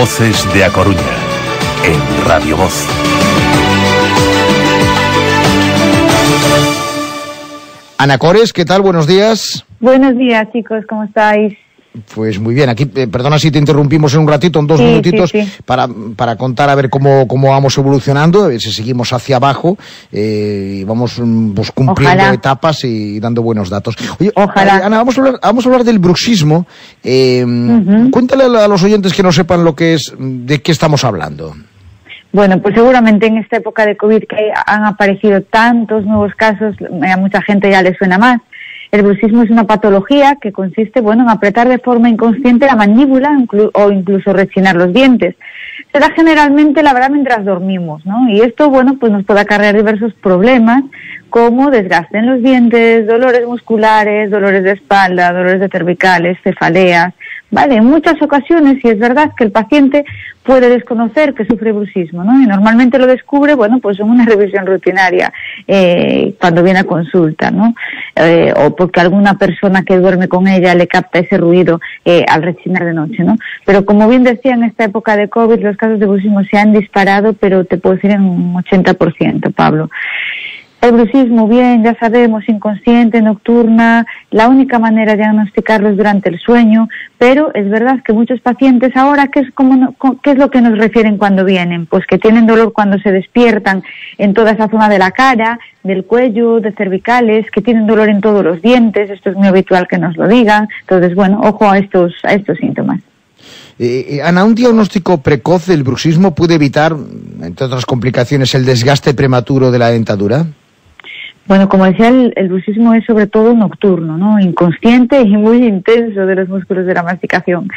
Voces de A Coruña, en Radio Voz. Ana Cores, ¿qué tal? Buenos días. Buenos días, chicos, ¿cómo estáis? Pues muy bien, aquí, eh, perdona si te interrumpimos en un ratito, en dos Sí, minutitos, sí, sí. Para, para contar a ver cómo, cómo vamos evolucionando, a ver si seguimos hacia abajo eh, y vamos mm, pues, cumpliendo Ojalá. etapas y dando buenos datos. Oye, Ojalá. eh, Ana, vamos a hablar, vamos a hablar del bruxismo. Eh, Ujú. Cuéntale a los oyentes que no sepan lo que es, de qué estamos hablando. Bueno, pues seguramente en esta época de COVID que han aparecido tantos nuevos casos, a mucha gente ya le suena más. El bruxismo es una patología que consiste, bueno, en apretar de forma inconsciente la mandíbula o incluso rechinar los dientes. Se da generalmente, la verdad, mientras dormimos, ¿no? Y esto, bueno, pues nos puede acarrear diversos problemas como desgaste en los dientes, dolores musculares, dolores de espalda, dolores de cervicales, cefaleas, ¿vale? En muchas ocasiones, y es verdad que el paciente puede desconocer que sufre bruxismo, ¿no? Y normalmente lo descubre, bueno, pues en una revisión rutinaria, eh, cuando viene a consulta, ¿no? Eh, o porque alguna persona que duerme con ella le capta ese ruido eh, al rechinar de noche, ¿no? Pero como bien decía, en esta época de COVID los casos de bruxismo se han disparado, pero te puedo decir en un 80%, Pablo. El bruxismo, bien, ya sabemos, inconsciente, nocturna, la única manera de diagnosticarlo es durante el sueño, pero es verdad que muchos pacientes ahora, ¿qué es, como no- co- ¿qué es lo que nos refieren cuando vienen? Pues que tienen dolor cuando se despiertan en toda esa zona de la cara, del cuello, de cervicales, que tienen dolor en todos los dientes, esto es muy habitual que nos lo digan, entonces, bueno, ojo a estos, a estos síntomas. Eh, eh, Ana, un diagnóstico precoz del bruxismo puede evitar, entre otras complicaciones, el desgaste prematuro de la dentadura. Bueno, como decía, el, el es sobre todo nocturno, ¿no? Inconsciente y muy intenso de los músculos de la masticación.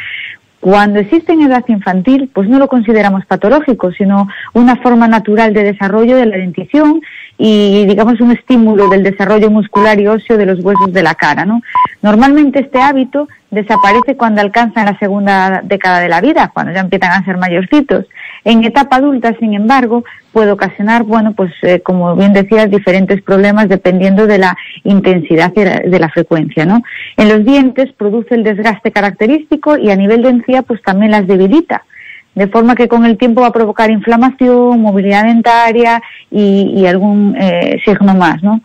Cuando existe en edad infantil, pues no lo consideramos patológico, sino una forma natural de desarrollo de la dentición y, digamos, un estímulo del desarrollo muscular y óseo de los huesos de la cara, ¿no? Normalmente este hábito desaparece cuando alcanzan la segunda década de la vida, cuando ya empiezan a ser mayorcitos. En etapa adulta, sin embargo, puede ocasionar, bueno, pues eh, como bien decías, diferentes problemas dependiendo de la intensidad y de la- de la frecuencia, ¿no? En los dientes produce el desgaste característico y a nivel de encía, pues también las debilita. De forma que con el tiempo va a provocar inflamación, movilidad dentaria y, y algún eh, signo más, ¿no?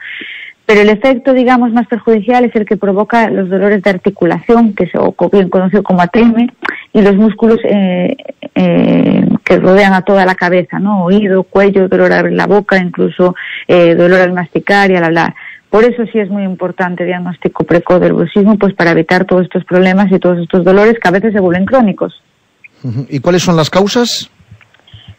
Pero el efecto, digamos, más perjudicial es el que provoca los dolores de articulación, que es o bien conocido como ATM, y los músculos eh, eh, que rodean a toda la cabeza, ¿no? Oído, cuello, dolor al abrir la boca, incluso eh, dolor al masticar y al hablar. Por eso sí es muy importante el diagnóstico precoz del bruxismo, pues para evitar todos estos problemas y todos estos dolores que a veces se vuelven crónicos. ¿Y cuáles son las causas?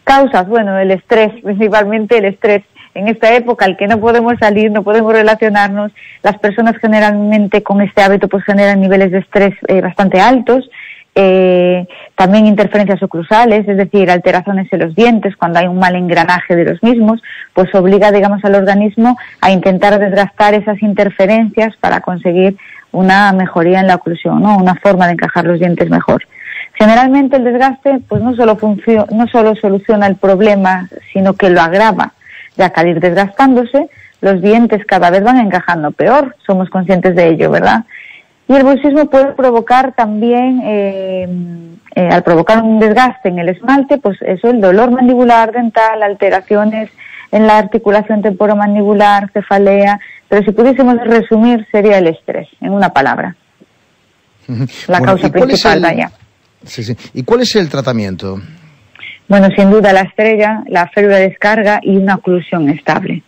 Causas, bueno, el estrés, principalmente el estrés. En esta época, al que no podemos salir, no podemos relacionarnos, las personas generalmente con este hábito pues generan niveles de estrés eh, bastante altos. Eh, también interferencias oclusales, es decir, alteraciones en los dientes cuando hay un mal engranaje de los mismos, pues obliga, digamos, al organismo a intentar desgastar esas interferencias para conseguir una mejoría en la oclusión, ¿no? Una forma de encajar los dientes mejor. Generalmente el desgaste pues no solo, no solo soluciona el problema, sino que lo agrava, ya que al ir desgastándose, los dientes cada vez van encajando peor, somos conscientes de ello, ¿verdad? Y el bruxismo puede provocar también, eh, eh, al provocar un desgaste en el esmalte, pues eso, el dolor mandibular dental, alteraciones en la articulación temporomandibular, cefalea, pero si pudiésemos resumir sería el estrés, en una palabra, la Bueno, causa ¿y cuál es principal, el-. Sí, sí. ¿Y cuál es el tratamiento? Bueno, sin duda la estrella, la férula de descarga y una oclusión estable,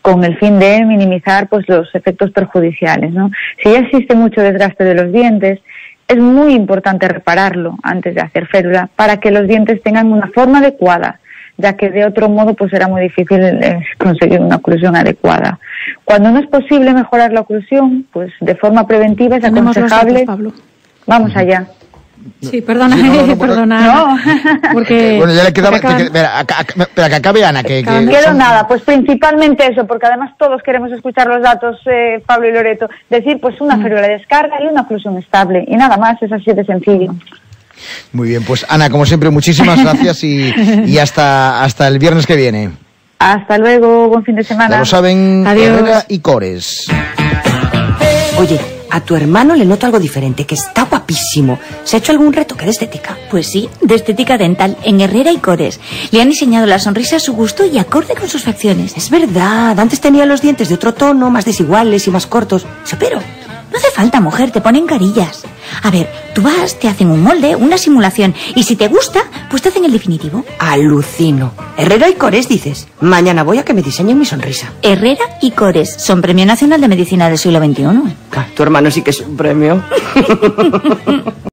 con el fin de minimizar pues los efectos perjudiciales, ¿no? Si ya existe mucho desgaste de los dientes, es muy importante repararlo antes de hacer férula para que los dientes tengan una forma adecuada, ya que de otro modo pues será muy difícil eh, conseguir una oclusión adecuada. Cuando no es posible mejorar la oclusión, pues de forma preventiva es datos, aconsejable. Pablo. Vamos allá. Sí, perdona, Sí, no, no, no, perdona. no. Porque, bueno, ya le quedaba. acaban- que- espera, que acabe Ana. Que, que son- nada, pues principalmente eso, porque además todos queremos escuchar los datos, eh, Pablo y Loreto. Decir, pues una férula de descarga y una oclusión estable. Y nada más, es así de sencillo. Muy bien, pues Ana, como siempre, muchísimas gracias y, y hasta, hasta el viernes que viene. Hasta luego, buen fin de Ya semana. lo saben, Adiós. Herrera y Cores. Oye, A tu hermano le noto algo diferente, que está guapísimo. ¿Se ha hecho algún retoque de estética? Pues sí, de estética dental, en Herrera y Cores. Le han diseñado la sonrisa a su gusto y acorde con sus facciones. Es verdad, antes tenía los dientes de otro tono, más desiguales y más cortos. Se operó. No hace falta, mujer, te ponen carillas. A ver, tú vas, te hacen un molde, una simulación, y si te gusta, pues te hacen el definitivo. Alucino. Herrera y Cores, dices. Mañana voy a que me diseñen mi sonrisa. Herrera y Cores son Premio Nacional de Medicina del siglo XXI. Tu hermano sí que es un premio.